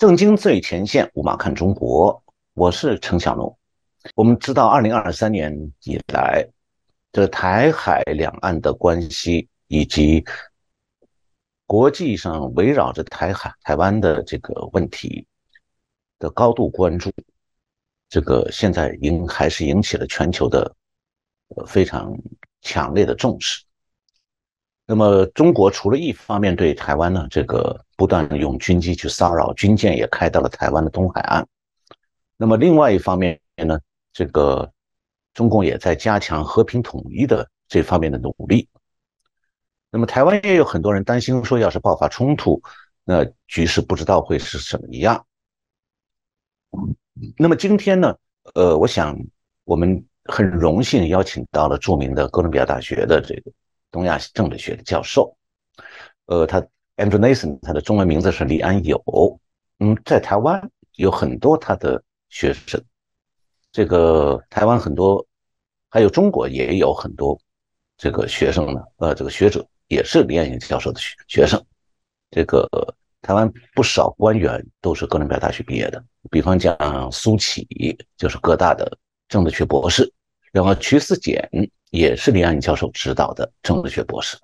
正经最前线，五马看中国，我是陈小龙。我们知道，二零二三年以来，这台海两岸的关系以及国际上围绕着台海、台湾的这个问题的高度关注，这个现在引还是引起了全球的呃非常强烈的重视。那么，中国除了一方面对台湾呢，这个不断用军机去骚扰，军舰也开到了台湾的东海岸。那么，另外一方面呢，这个中共也在加强和平统一的这方面的努力。那么，台湾也有很多人担心说，要是爆发冲突，那局势不知道会是什么样。那么今天呢，呃，我想我们很荣幸邀请到了著名的哥伦比亚大学的这个。东亚政治学的教授，呃，他 Andrew Nathan，他的中文名字是李安友，嗯，在台湾有很多他的学生，这个台湾很多，还有中国也有很多这个学生呢，呃，这个学者也是李安友教授的学学生，这个台湾不少官员都是哥伦比亚大学毕业的，比方讲苏启就是哥大的政治学博士，然后瞿思俭。也是李安友教授指导的政治学博士。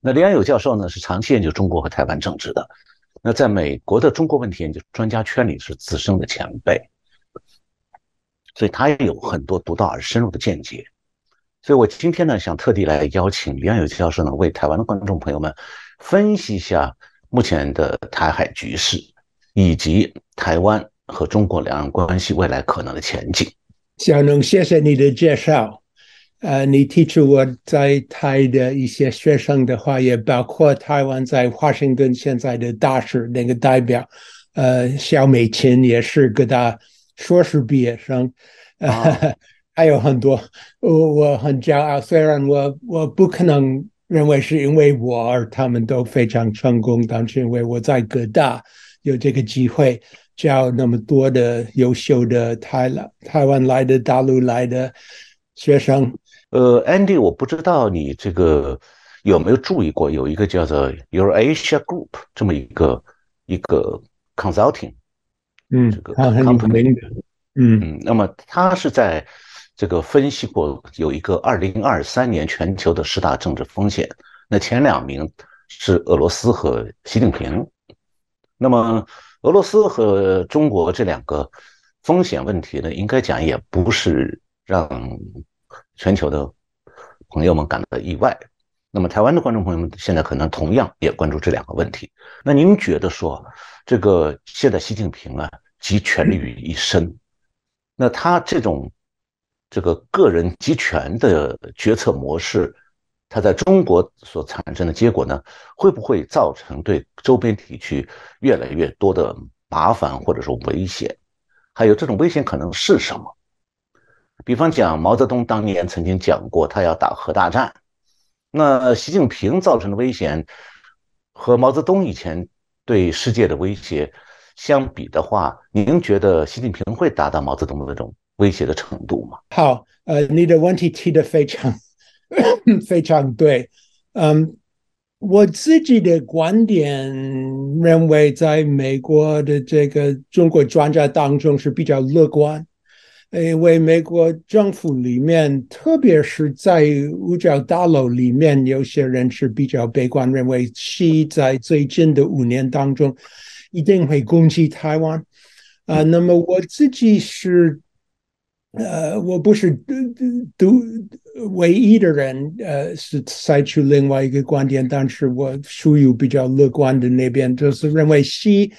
那李安友教授呢，是长期研究中国和台湾政治的。那在美国的中国问题研究专家圈里是资深的前辈，所以他也有很多独到而深入的见解。所以我今天呢，想特地来邀请李安友教授呢，为台湾的观众朋友们分析一下目前的台海局势，以及台湾和中国两岸关系未来可能的前景。小龙，谢谢你的介绍。呃，你提出我在台的一些学生的话，也包括台湾在华盛顿现在的大使那个代表，呃，肖美琴也是各大硕士毕业生，呃，还有很多，我我很骄傲。虽然我我不可能认为是因为我而他们都非常成功，但是因为我在各大有这个机会教那么多的优秀的台来台湾来的大陆来的学生。呃，Andy，我不知道你这个有没有注意过，有一个叫做 Eurasia Group 这么一个一个 consulting，嗯，这个 company，嗯嗯，那么他是在这个分析过有一个二零二三年全球的十大政治风险，那前两名是俄罗斯和习近平，那么俄罗斯和中国这两个风险问题呢，应该讲也不是让。全球的朋友们感到意外，那么台湾的观众朋友们现在可能同样也关注这两个问题。那您觉得说，这个现在习近平啊集权力于一身，那他这种这个个人集权的决策模式，他在中国所产生的结果呢，会不会造成对周边地区越来越多的麻烦或者说危险？还有这种危险可能是什么？比方讲，毛泽东当年曾经讲过，他要打核大战。那习近平造成的危险和毛泽东以前对世界的威胁相比的话，您觉得习近平会达到毛泽东的那种威胁的程度吗？好，呃，你的问题提的非常 非常对。嗯，我自己的观点认为，在美国的这个中国专家当中是比较乐观。因为美国政府里面，特别是在五角大楼里面，有些人是比较悲观，认为西在最近的五年当中一定会攻击台湾。啊，那么我自己是，呃，我不是独唯一的人，呃，是采取另外一个观点，但是我属于比较乐观的那边，就是认为西。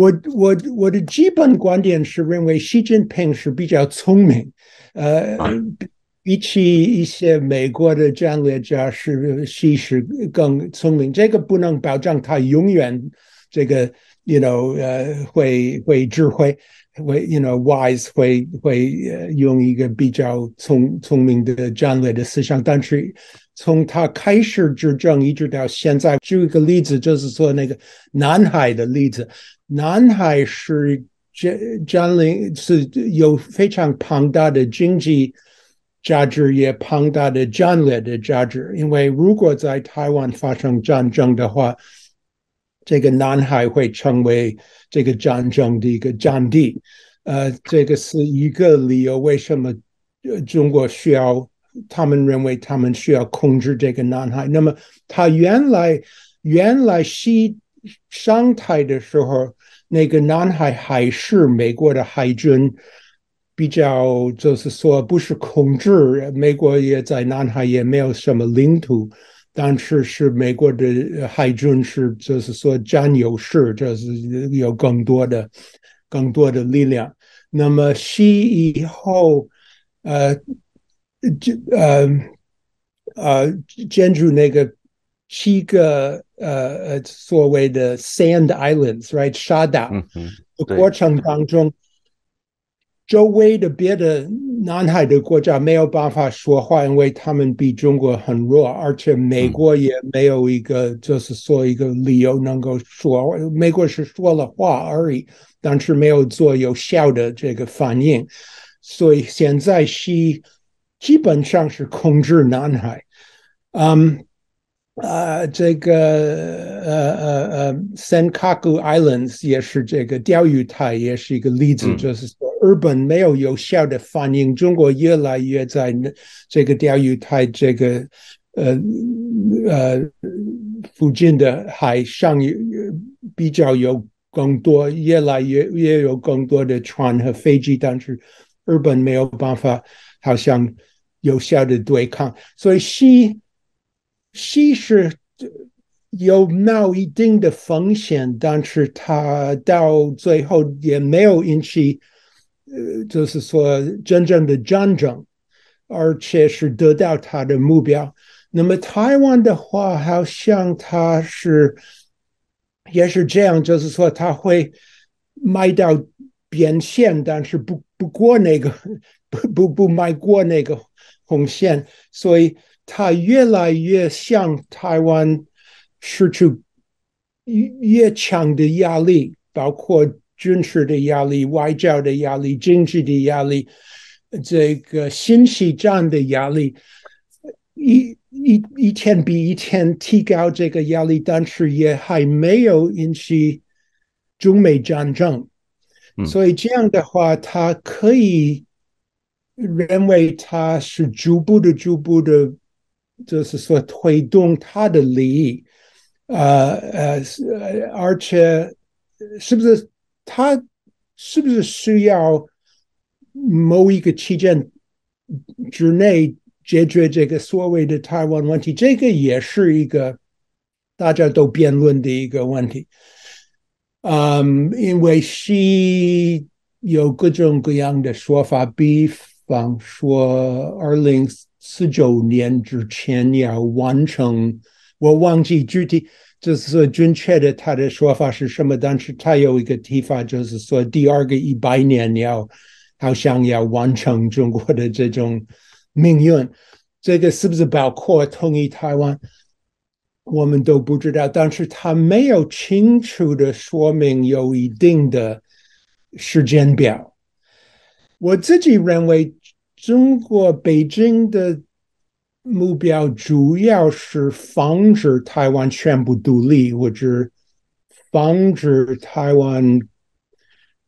我我我的基本观点是认为习近平是比较聪明，呃，比起一些美国的战略家是其实更聪明。这个不能保证他永远这个，you know，呃，会会智慧，会 you know wise，会会用一个比较聪聪明的战略的思想，但是。从他开始执政一直到现在，举一个例子，就是说那个南海的例子。南海是占占领是有非常庞大的经济价值，也庞大的战略的价值。因为如果在台湾发生战争的话，这个南海会成为这个战争的一个战地。呃，这个是一个理由，为什么中国需要？他们认为他们需要控制这个南海。那么，他原来原来西上台的时候，那个南海还是美国的海军比较，就是说不是控制，美国也在南海也没有什么领土，但是是美国的海军是就是说占优势，就是有更多的更多的力量。那么西以后，呃，就呃呃建筑那个七个呃呃所谓的 Sand Islands，right 沙岛的过程当中，周围的别的南海的国家没有办法说话，因为他们比中国很弱，而且美国也没有一个就是说一个理由能够说，美国是说了话而已。但是没有做有效的这个反应，所以现在西基本上是控制南海。嗯，啊，这个呃呃呃，Senkaku Islands 也是这个钓鱼台，也是一个例子，就是说日本没有有效的反应，中国越来越在这个钓鱼台这个呃呃附近的海上有比较有。更多，越来越越有更多的船和飞机，但是日本没有办法，好像有效的对抗，所以西其实有冒一定的风险，但是它到最后也没有引起，呃，就是说真正的战争，而且是得到它的目标。那么台湾的话，好像它是。也是这样，就是说他会卖到边线，但是不不过那个 不不不迈过那个红线，所以他越来越向台湾施出越越强的压力，包括军事的压力、外交的压力、经济的压力，这个信息战的压力一。一一天比一天提高这个压力，但是也还没有引起中美战争，所以这样的话，他可以认为他是逐步的、逐步的，就是说推动他的利益，呃呃，而且是不是他是不是需要某一个期间之内？解决这个所谓的台湾问题，这个也是一个大家都辩论的一个问题。嗯，因为西有各种各样的说法，比方说二零四九年之前要完成，我忘记具体就是准确的他的说法是什么，但是他有一个提法，就是说第二个一百年要好像要完成中国的这种。命运，这个是不是包括统一台湾？我们都不知道。但是他没有清楚的说明有一定的时间表。我自己认为，中国北京的目标主要是防止台湾全部独立，或者防止台湾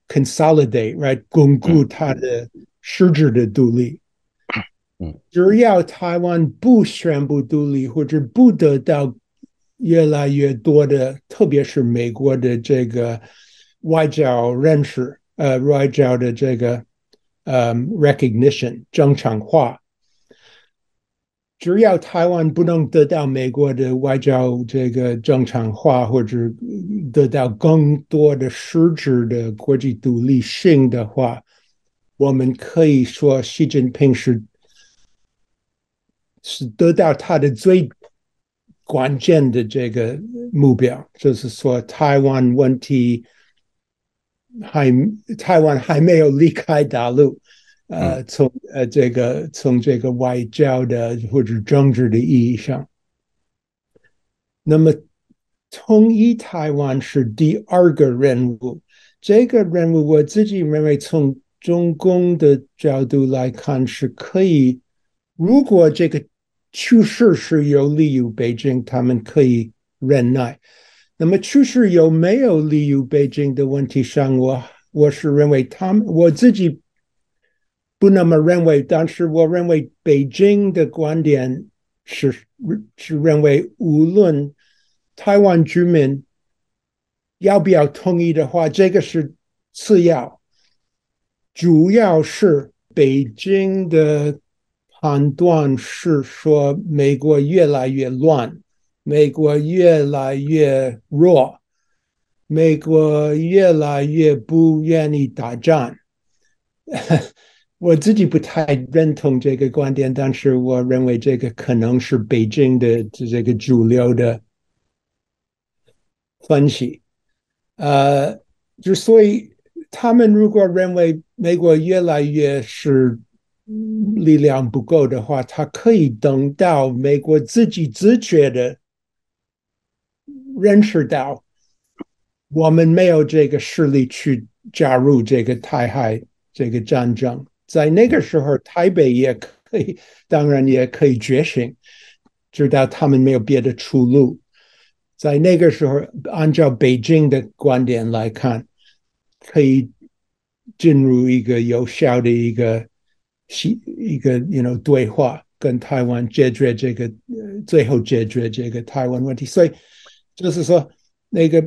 consolidate，right，巩固它的实质的独立。只要台湾不宣布独立，或者不得到越来越多的，特别是美国的这个外交认识，呃，外交的这个呃 recognition 正常化，只要台湾不能得到美国的外交这个正常化，或者得到更多的实质的国际独立性的话，我们可以说习近平是。是得到他的最关键的这个目标，就是说台湾问题还台湾还没有离开大陆，呃，从呃这个从这个外交的或者政治的意义上，那么统一台湾是第二个任务。这个任务我自己认为，从中共的角度来看是可以，如果这个。趋势是有利于北京，他们可以忍耐。那么趋势有没有利于北京的问题上，我我是认为他们我自己不那么认为，但是我认为北京的观点是是认为，无论台湾居民要不要同意的话，这个是次要，主要是北京的判断是说美国越来越乱。美国越来越弱，美国越来越不愿意打仗。我自己不太认同这个观点，但是我认为这个可能是北京的这个主流的分析。呃，之所以他们如果认为美国越来越是力量不够的话，他可以等到美国自己自觉的。认识到我们没有这个势力去加入这个台海这个战争，在那个时候，台北也可以，当然也可以觉醒，知道他们没有别的出路。在那个时候，按照北京的观点来看，可以进入一个有效的一个一个 you know 对话，跟台湾解决这个最后解决这个台湾问题，所以。就是说，那个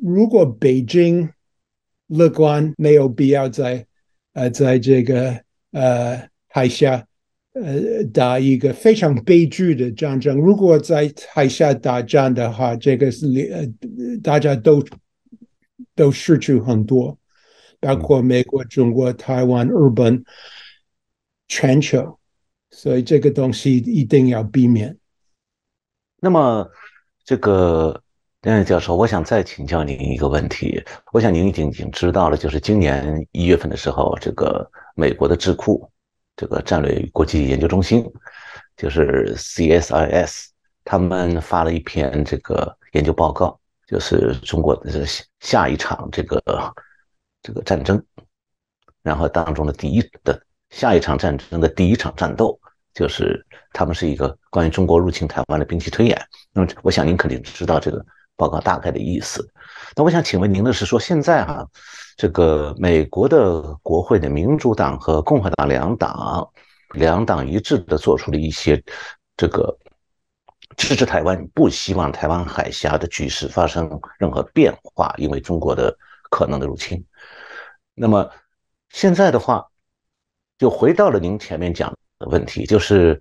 如果北京乐观，没有必要在呃，在这个呃海峡呃打一个非常悲剧的战争。如果在海峡打仗的话，这个是呃大家都都失去很多，包括美国、中国、台湾、日本、全球，所以这个东西一定要避免。那么。这个梁教授，我想再请教您一个问题。我想您已经已经知道了，就是今年一月份的时候，这个美国的智库，这个战略国际研究中心，就是 CSIS，他们发了一篇这个研究报告，就是中国的下下一场这个这个战争，然后当中的第一的下一场战争的第一场战斗。就是他们是一个关于中国入侵台湾的兵棋推演。那么，我想您肯定知道这个报告大概的意思。那我想请问您的是说，现在哈，这个美国的国会的民主党和共和党两党两党一致的做出了一些这个支持台湾，不希望台湾海峡的局势发生任何变化，因为中国的可能的入侵。那么现在的话，就回到了您前面讲的。问题就是，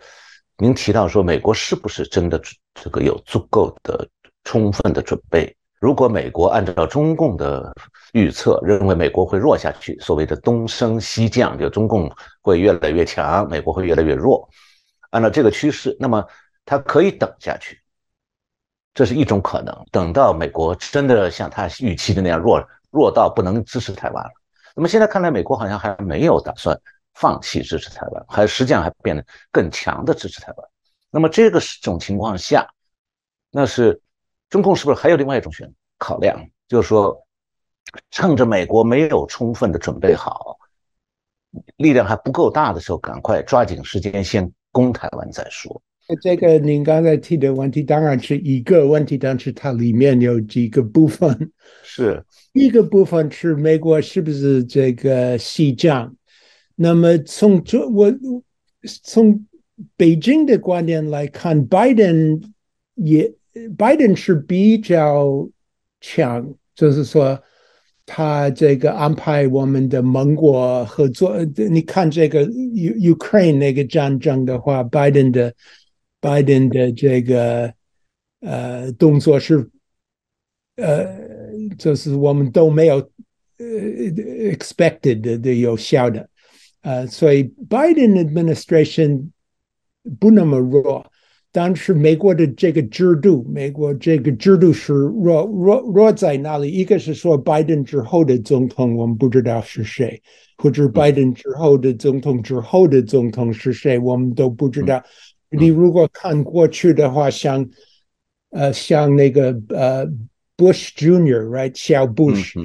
您提到说美国是不是真的这个有足够的充分的准备？如果美国按照中共的预测，认为美国会弱下去，所谓的东升西降，就中共会越来越强，美国会越来越弱。按照这个趋势，那么它可以等下去，这是一种可能。等到美国真的像他预期的那样弱，弱到不能支持台湾了。那么现在看来，美国好像还没有打算。放弃支持台湾，还实际上还变得更强的支持台湾。那么这个是这种情况下，那是中共是不是还有另外一种选考量？就是说，趁着美国没有充分的准备好，力量还不够大的时候，赶快抓紧时间先攻台湾再说。这个您刚才提的问题当然是一个问题，但是它里面有几个部分。是一个部分是美国是不是这个西降？那么从这我从北京的观点来看，拜登也拜登是比较强，就是说他这个安排我们的盟国合作。你看这个 U Ukraine 那个战争的话，拜登的拜登的这个呃动作是呃，就是我们都没有呃 expected 的有效的。呃，所以 Biden administration 不那么弱，但是美国的这个制度，美国这个制度是弱弱弱在哪里？一个是说拜登之后的总统我们不知道是谁，或者拜登之后的总统之后的总统是谁，我们都不知道。你如果看过去的话，像呃像那个呃 Bush Junior，right 小 Bush。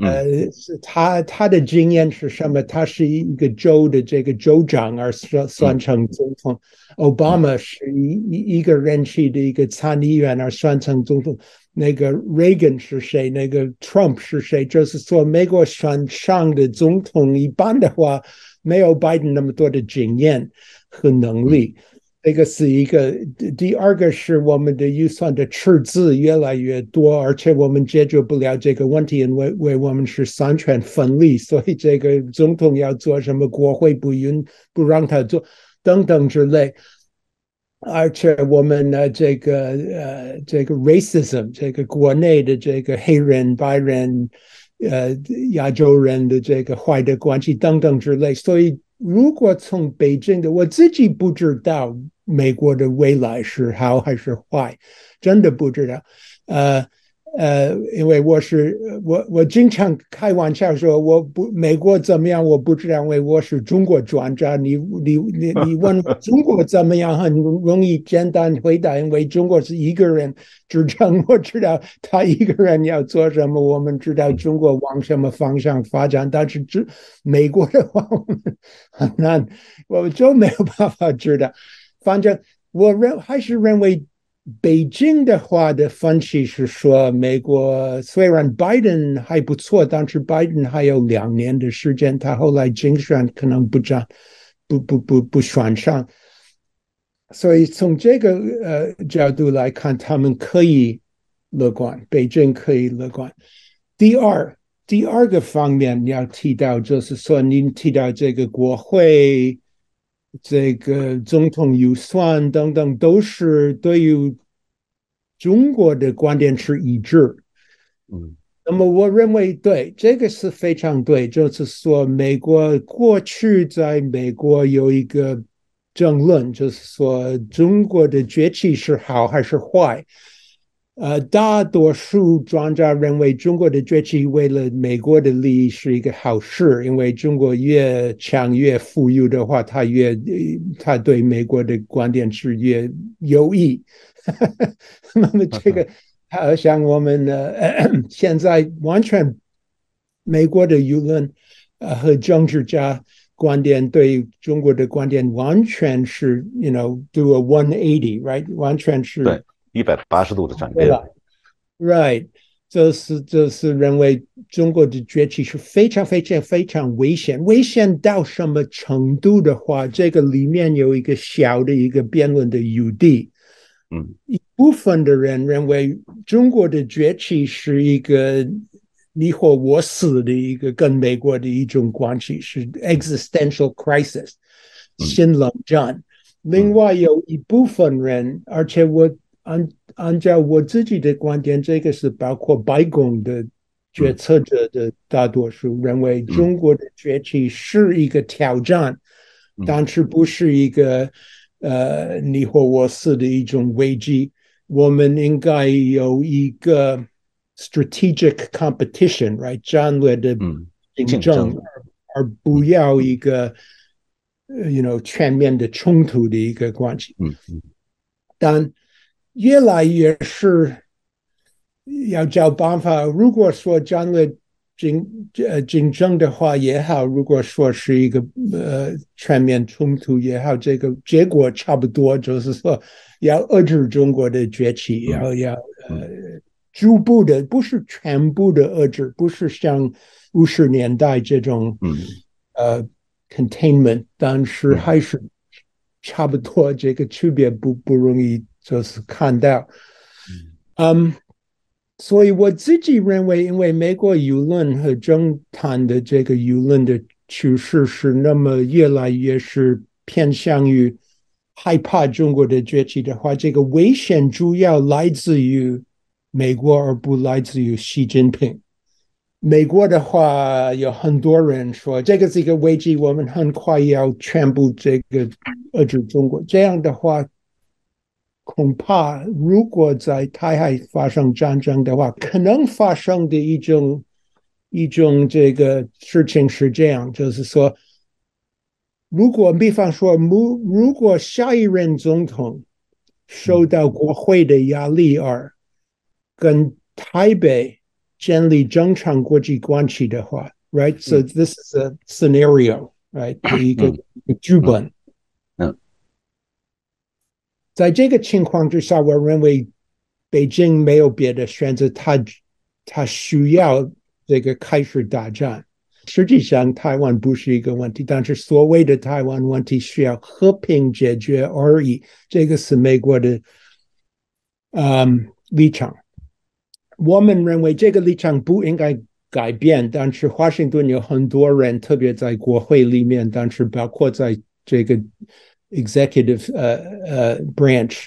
呃，是他他的经验是什么？他是一个州的这个州长而算算成总统。奥巴马是一一一个人气的一个参议员而算成总统。那个 Reagan 是谁？那个 Trump 是谁？就是说，美国选上的总统一般的话，没有拜登那么多的经验和能力。这个是一个，第二个是我们的预算的赤字越来越多，而且我们解决不了这个问题，因为为我们是三权分立，所以这个总统要做什么，国会不允不让他做，等等之类。而且我们呢，这个呃，这个 racism，这个国内的这个黑人、白人、呃，亚洲人的这个坏的关系等等之类，所以如果从北京的，我自己不知道。美国的未来是好还是坏，真的不知道。呃呃，因为我是我我经常开玩笑说，我不美国怎么样我不知道，因为我是中国专家。你你你你问中国怎么样，很容易简单回答，因为中国是一个人执政，我知道他一个人要做什么，我们知道中国往什么方向发展。但是这美国的话，我们很难，我就没有办法知道。反正我认还是认为，北京的话的分析是说，美国虽然拜登还不错，但是拜登还有两年的时间，他后来竞选可能不占，不不不不选上，所以从这个呃角度来看，他们可以乐观，北京可以乐观。第二，第二个方面你要提到，就是说您提到这个国会。这个总统预算等等，都是对于中国的观点是一致。嗯，那么我认为对这个是非常对，就是说，美国过去在美国有一个争论，就是说中国的崛起是好还是坏。呃，大多数专家认为中国的崛起为了美国的利益是一个好事，因为中国越强越富裕的话，他越他对美国的观点是越有益。那么这个，好像我们呢，现在完全美国的舆论呃和政治家观点对中国的观点完全是，you know，do a one eighty，right，完全是。一百八十度的转变，Right，这是这是认为中国的崛起是非常非常非常危险，危险到什么程度的话，这个里面有一个小的一个辩论的余地。嗯，一部分的人认为中国的崛起是一个你或我死的一个跟美国的一种关系，是 existential crisis，新冷战。另外有一部分人，而且我。按按照我自己的观点，这个是包括白宫的决策者的大多数认为，中国的崛起是一个挑战，但是不是一个呃你或我死的一种危机。我们应该有一个 strategic competition，right 战略的竞争，而不要一个 you know 全面的冲突的一个关系。嗯嗯，但。越来越是要找办法。如果说将来竞呃竞争的话也好，如果说是一个呃全面冲突也好，这个结果差不多，就是说要遏制中国的崛起，然后要呃逐步的，不是全部的遏制，不是像五十年代这种呃 containment，但是还是差不多，这个区别不不容易。就是看到，嗯，所以我自己认为，因为美国舆论和政坛的这个舆论的趋势是那么越来越是偏向于害怕中国的崛起的话，这个危险主要来自于美国，而不来自于习近平。美国的话，有很多人说这个是一个危机，我们很快要全部这个遏制中国。这样的话。恐怕，如果在台海发生战争的话，可能发生的一种一种这个事情是这样，就是说，如果比方说，如如果下一任总统受到国会的压力而跟台北建立正常国际关系的话，right? So this is a scenario, right? 一个剧本。在这个情况之下，我认为北京没有别的选择，他他需要这个开始打战。实际上，台湾不是一个问题，但是所谓的台湾问题需要和平解决而已。这个是美国的嗯立场。我们认为这个立场不应该改变，但是华盛顿有很多人，特别在国会里面，但是包括在这个 executive 呃呃 branch.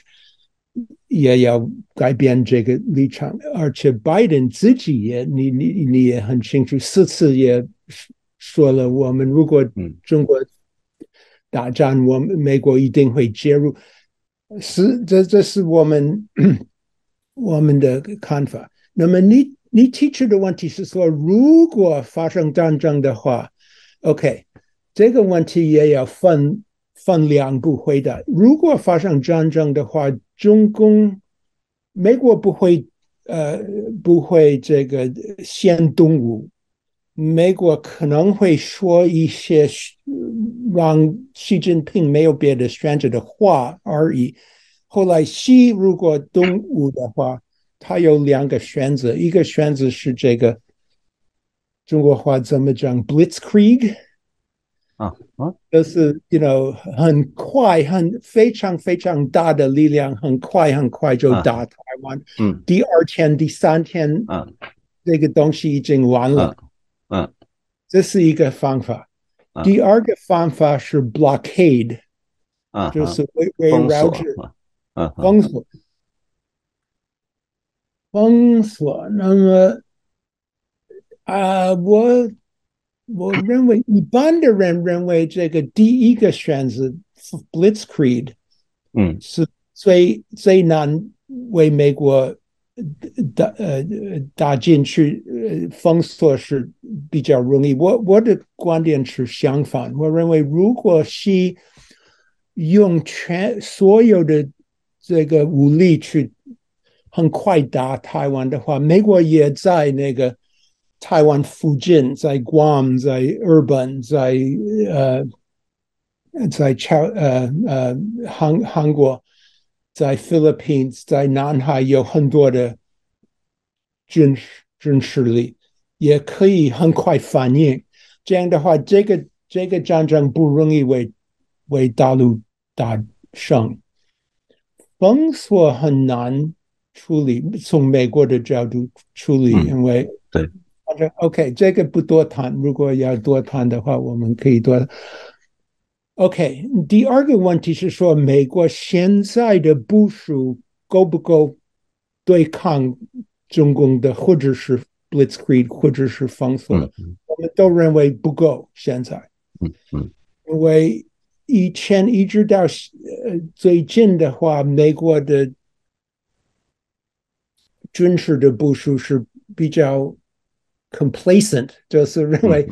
也要改变这个立场，而且拜登自己也，你你你也很清楚，四次也说了，我们如果中国打仗，我们美国一定会介入，是这这是我们我们的看法。那么你你提出的问题是说，如果发生战争的话，OK，这个问题也要分分两步回答。如果发生战争的话，中共美国不会呃不会这个先动武，美国可能会说一些让习近平没有别的选择的话而已。后来西如果动武的话。他有两个选择，一个选择是这个中国话怎么讲，Blitzkrieg 啊啊，就是 you know 很快很非常非常大的力量，很快很快就打台湾。嗯，第二天、第三天，嗯，这个东西已经完了。嗯，这是一个方法。第二个方法是 blockade，啊，就是围围绕着，嗯，封锁。封锁，那么啊，我我认为一般的人认为这个第一个选择 Blitzkrieg，嗯，是最最难为美国打呃打进去，呃封锁是比较容易。我我的观点是相反，我认为如果是用全所有的这个武力去。很快打台湾的话，美国也在那个台湾附近，在 Guam，在日本，在呃，在朝呃呃韩韩国，在 Philippines，在南海有很多的军军事力，也可以很快反应。这样的话，这个这个战争不容易为为大陆打胜，封锁很难。处理从美国的角度处理，因为对，反正 OK，这个不多谈。如果要多谈的话，我们可以多。OK，第二个问题是说，美国现在的部署够不够对抗中共的，或者是 Blitzkrieg，或者是封锁？我们都认为不够。现在，嗯嗯，因为以前一直到呃最近的话，美国的。军事的部署是比较 complacent，就是认为，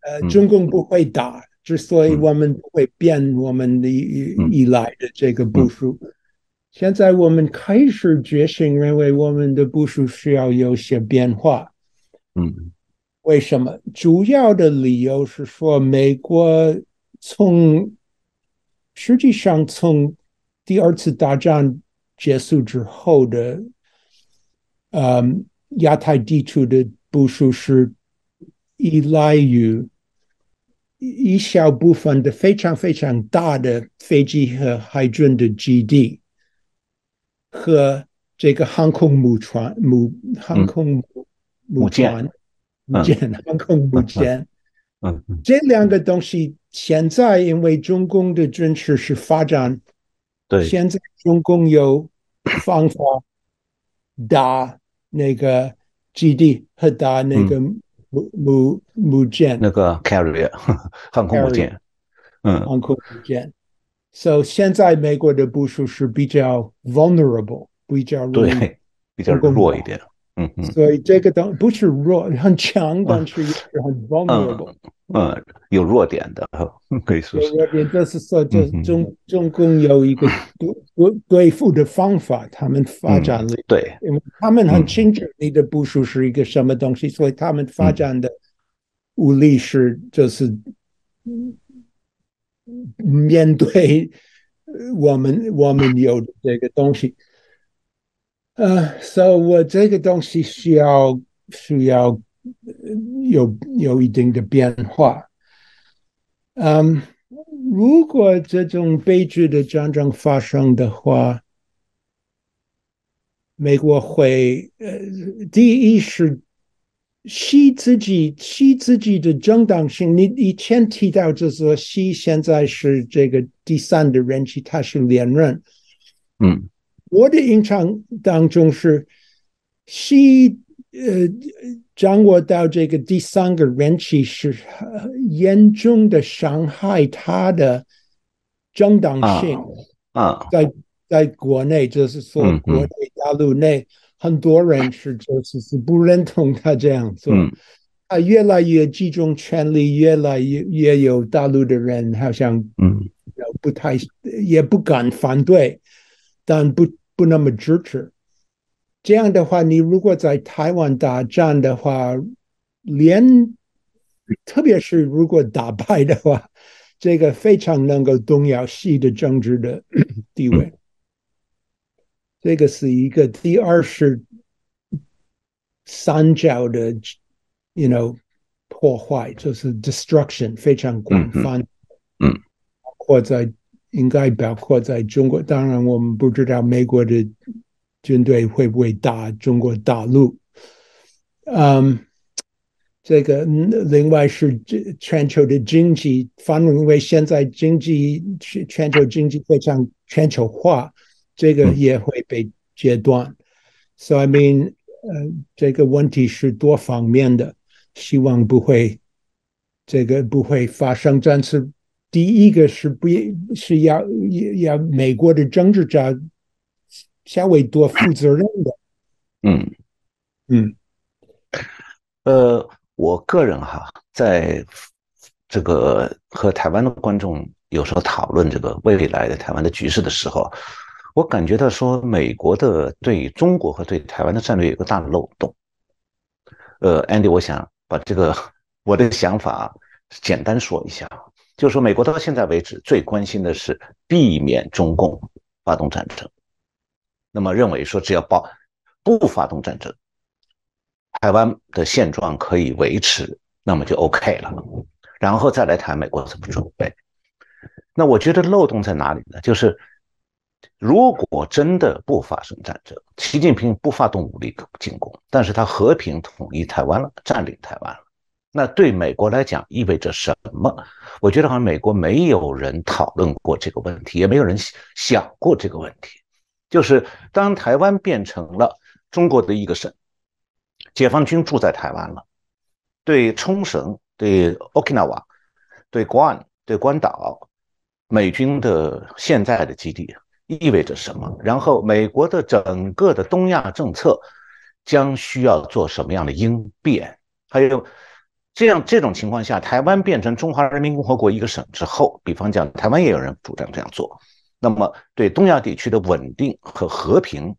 呃，中共不会打，之所以我们不会变我们的依赖的这个部署。现在我们开始觉醒，认为我们的部署需要有些变化。嗯，为什么？主要的理由是说，美国从实际上从第二次大战结束之后的。嗯，亚太地区的部署是依赖于一小部分的非常非常大的飞机和海军的基地，和这个航空母船母航空母舰母舰航空母舰，嗯，这两个东西现在因为中共的军事是发展，对，现在中共有方法打。那个基地和打那个母母母舰，那个 carrier 航空母舰，嗯，航空母舰。So 现在美国的部署是比较 vulnerable，比较对，比较弱一点。嗯嗯所以这个东不是弱很强，但是也是很 vulnerable。嗯，有弱点的，可以说是。有弱点就是说，就中中共有一个对对对付的方法，他们发展了，对，因为他们很嗯清楚你的部署是一个什么东西，所以他们发展的武力是就是嗯面对呃我们我们有的这个东西。呃，所以我这个东西需要需要有有一定的变化。嗯，如果这种悲剧的战争发生的话，美国会呃，第一是西自己西自己的正当性。你以前提到就是说西现在是这个第三的人气，他是连任。嗯我的印象当中是西呃掌握到这个第三个人气是呃严重的伤害他的正当性。啊，在在国内，就是说国内大陆内很多人是就是是不认同他这样做。嗯他越来越集中权力，越来越越有大陆的人好像嗯不太也不敢反对，但不不那么支持。这样的话，你如果在台湾打仗的话，连特别是如果打败的话，这个非常能够动摇西的政治的 地位。这个是一个。第二是三角的，you know，破坏，就是 destruction 非常广泛，嗯嗯包括在应该包括在中国。当然，我们不知道美国的军队会不会打中国大陆。嗯，这个另外是这全球的经济，反因为现在经济全全球经济非常全球化，这个也会被截断。So I mean，呃，这个问题是多方面的，希望不会这个不会发生。但是第一个是不是要要美国的政治家稍微多负责任的。嗯嗯呃，我个人哈，在这个和台湾的观众有时候讨论这个未来的台湾的局势的时候，我感觉到说，美国的对中国和对台湾的战略有个大的漏洞。呃，Andy，我想把这个我的想法简单说一下，就是说，美国到现在为止最关心的是避免中共发动战争，那么认为说只要保不发动战争。台湾的现状可以维持，那么就 OK 了，然后再来谈美国怎么准备。那我觉得漏洞在哪里呢？就是如果真的不发生战争，习近平不发动武力进攻，但是他和平统一台湾了，占领台湾了，那对美国来讲意味着什么？我觉得好像美国没有人讨论过这个问题，也没有人想过这个问题。就是当台湾变成了中国的一个省。解放军住在台湾了，对冲绳、对 Okinawa、对关、对关岛，美军的现在的基地意味着什么？然后美国的整个的东亚政策将需要做什么样的应变？还有这样这种情况下，台湾变成中华人民共和国一个省之后，比方讲台湾也有人主张这样做，那么对东亚地区的稳定和和平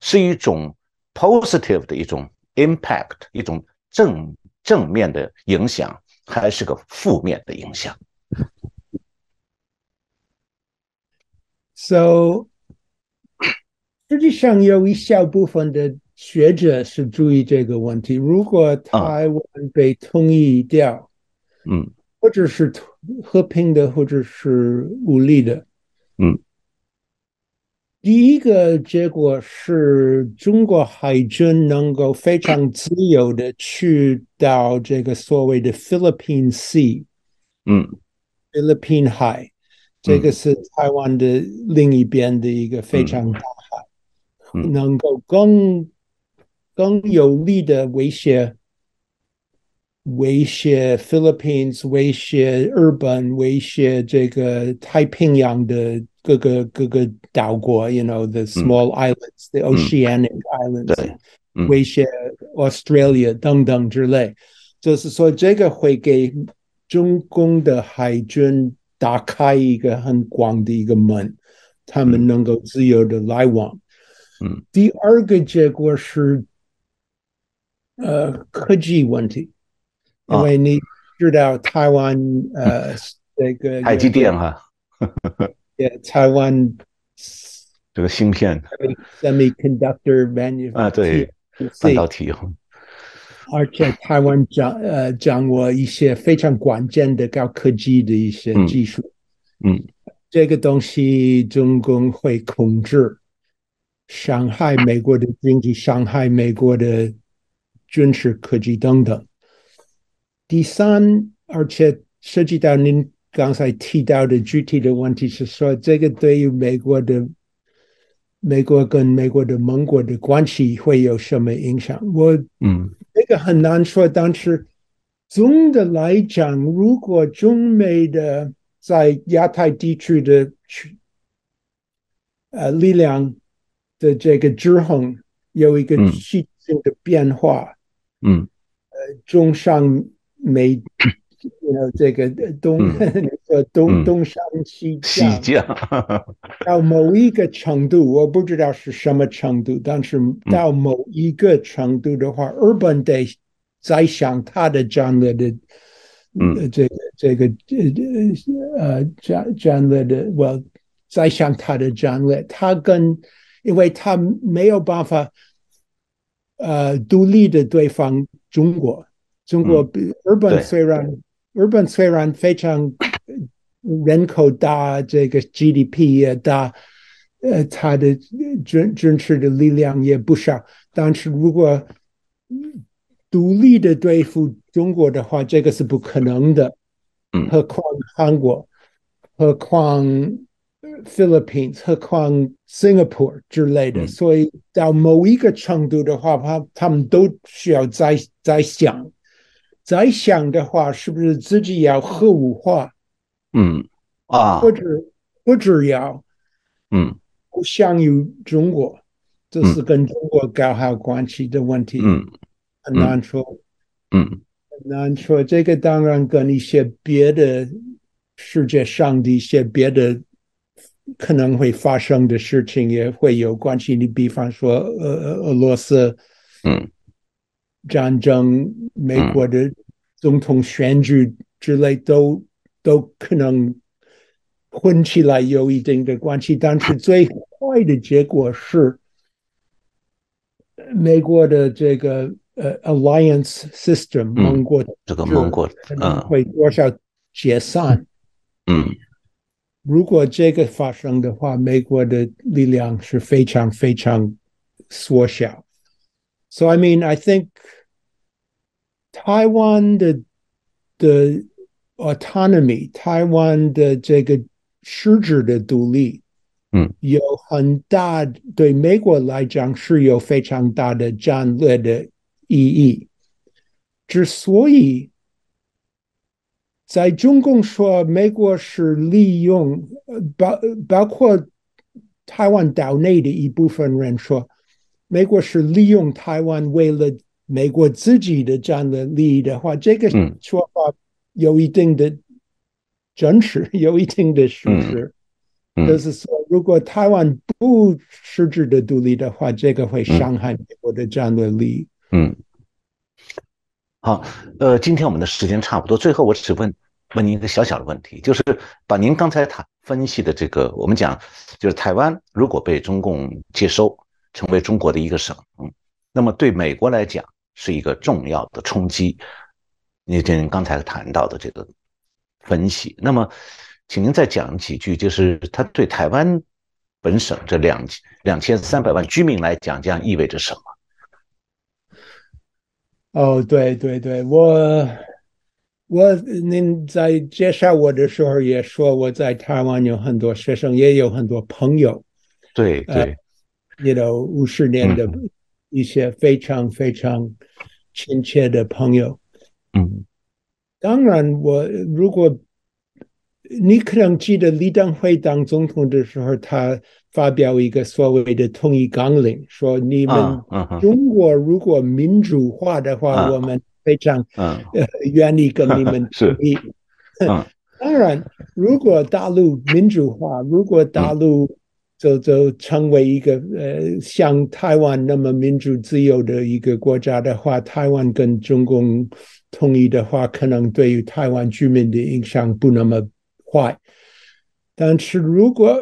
是一种 positive 的一种。impact 一种正正面的影响，还是个负面的影响？So，实际上有一小部分的学者是注意这个问题。如果台湾被统一掉，嗯，或者是和平的，或者是武力的，嗯。第一个结果是中国海军能够非常自由的去到这个所谓的 Philippine Sea，嗯，菲律宾海，这个是台湾的另一边的一个非常大海，嗯、能够更更有力的威胁威胁 Philippines，威胁日本，威胁这个太平洋的各个各个岛国，you know the small islands, the oceanic islands，对，威胁 Australia 等等之类。就是说，这个会给中共的海军打开一个很广的一个门，他们能够自由的来往。嗯，第二个结果是，呃，科技问题，因为你知道台湾呃这个台积电哈，也台湾这个芯片 semiconductor manufacturing 啊，对，半导体。而且台湾掌呃掌握一些非常关键的高科技的一些技术，嗯，这个东西中共会控制，伤害美国的经济，伤害美国的军事科技等等。第三，而且涉及到您刚才提到的具体的问题是说，这个对于美国的美国跟美国的盟国的关系会有什么影响？我嗯。这个很难说，但是总的来讲，如果中美的在亚太地区的呃力量的这个制衡有一个系性的变化，嗯，呃，中上美，呃，这个东呃东东上西降。到某一个程度，我不知道是什么程度，但是到某一个程度的话，日本得再想他的战略的，嗯，这个这个呃呃战战略的，我在想他的战略，他跟因为他没有办法呃独立的对方中国，中国日本虽然。日本虽然非常人口大，这个 GDP 也大，呃，它的军军事的力量也不少，但是如果独立的对付中国的话，这个是不可能的。嗯，何况韩国，何况 Philippines，何况 Singapore 之类的，所以到某一个程度的话，他他们都需要再再想。再想的话，是不是自己要核武化？嗯啊，或者或者要嗯不向于中国，这是跟中国搞好关系的问题。嗯，很难说。嗯，很难说。这个当然跟一些别的世界上的一些别的可能会发生的事情也会有关系。你比方说，呃，俄罗斯，嗯。战争、美国的总统选举之类，都都可能混起来有一定的关系。但是最坏的结果是，美国的这个呃 alliance system 盟国这个盟国可能会多少解散。嗯，如果这个发生的话，美国的力量是非常非常缩小。So I mean, I think Taiwan 的的 autonomy，台湾的这个实质的独立，嗯，有很大对美国来讲是有非常大的战略的意义。之所以在中共说美国是利用，包包括台湾岛内的一部分人说。美国是利用台湾为了美国自己的战略利益的话，这个说法有一定的真实，有一定的事实。就是说，如果台湾不实质的独立的话，这个会伤害美国的战略利益。嗯，好，呃，今天我们的时间差不多，最后我只问问您一个小小的问题，就是把您刚才谈分析的这个，我们讲，就是台湾如果被中共接收。成为中国的一个省，那么对美国来讲是一个重要的冲击。您您刚才谈到的这个分析，那么，请您再讲几句，就是它对台湾本省这两两千三百万居民来讲，这样意味着什么？哦，对对对，我我您在介绍我的时候也说，我在台湾有很多学生，也有很多朋友。对对。know 五十年的一些非常非常亲切的朋友，嗯，当然我如果你可能记得李登辉当总统的时候，他发表一个所谓的统一纲领，说你们中国如果民主化的话，我们非常呃愿意跟你们 是。当然，如果大陆民主化，如果大陆就就成为一个呃像台湾那么民主自由的一个国家的话，台湾跟中共统一的话，可能对于台湾居民的影响不那么。坏，但是如果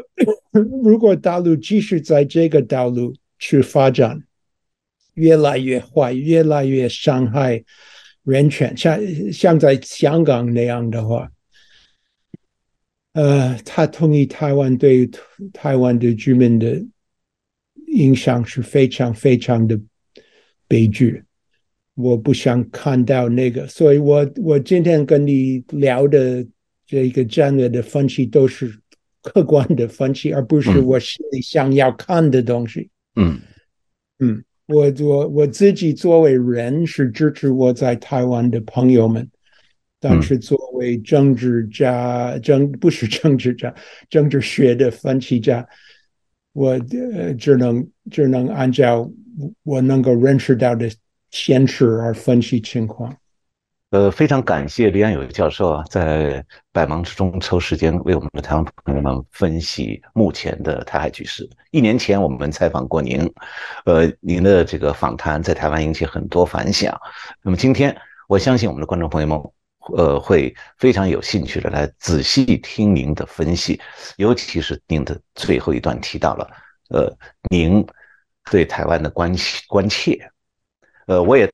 如果大陆继续在这个道路去发展，越来越坏，越来越伤害人权，像像在香港那样的话，呃，他同意台湾对台湾的居民的影响是非常非常的悲剧，我不想看到那个，所以我我今天跟你聊的。这个战略的分析都是客观的分析，而不是我心里想要看的东西。嗯嗯，我我我自己作为人是支持我在台湾的朋友们，但是作为政治家，政不是政治家，政治学的分析家，我呃只能只能按照我能够认识到的现实而分析情况。呃，非常感谢李安友教授啊，在百忙之中抽时间为我们的台湾朋友们分析目前的台海局势。一年前我们采访过您，呃，您的这个访谈在台湾引起很多反响。那么今天，我相信我们的观众朋友们，呃，会非常有兴趣的来仔细听您的分析，尤其是您的最后一段提到了，呃，您对台湾的关关切，呃，我也。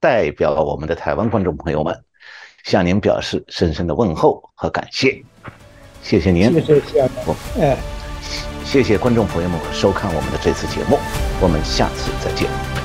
代表我们的台湾观众朋友们，向您表示深深的问候和感谢，谢谢您。谢谢我，哎，谢谢观众朋友们收看我们的这次节目，我们下次再见。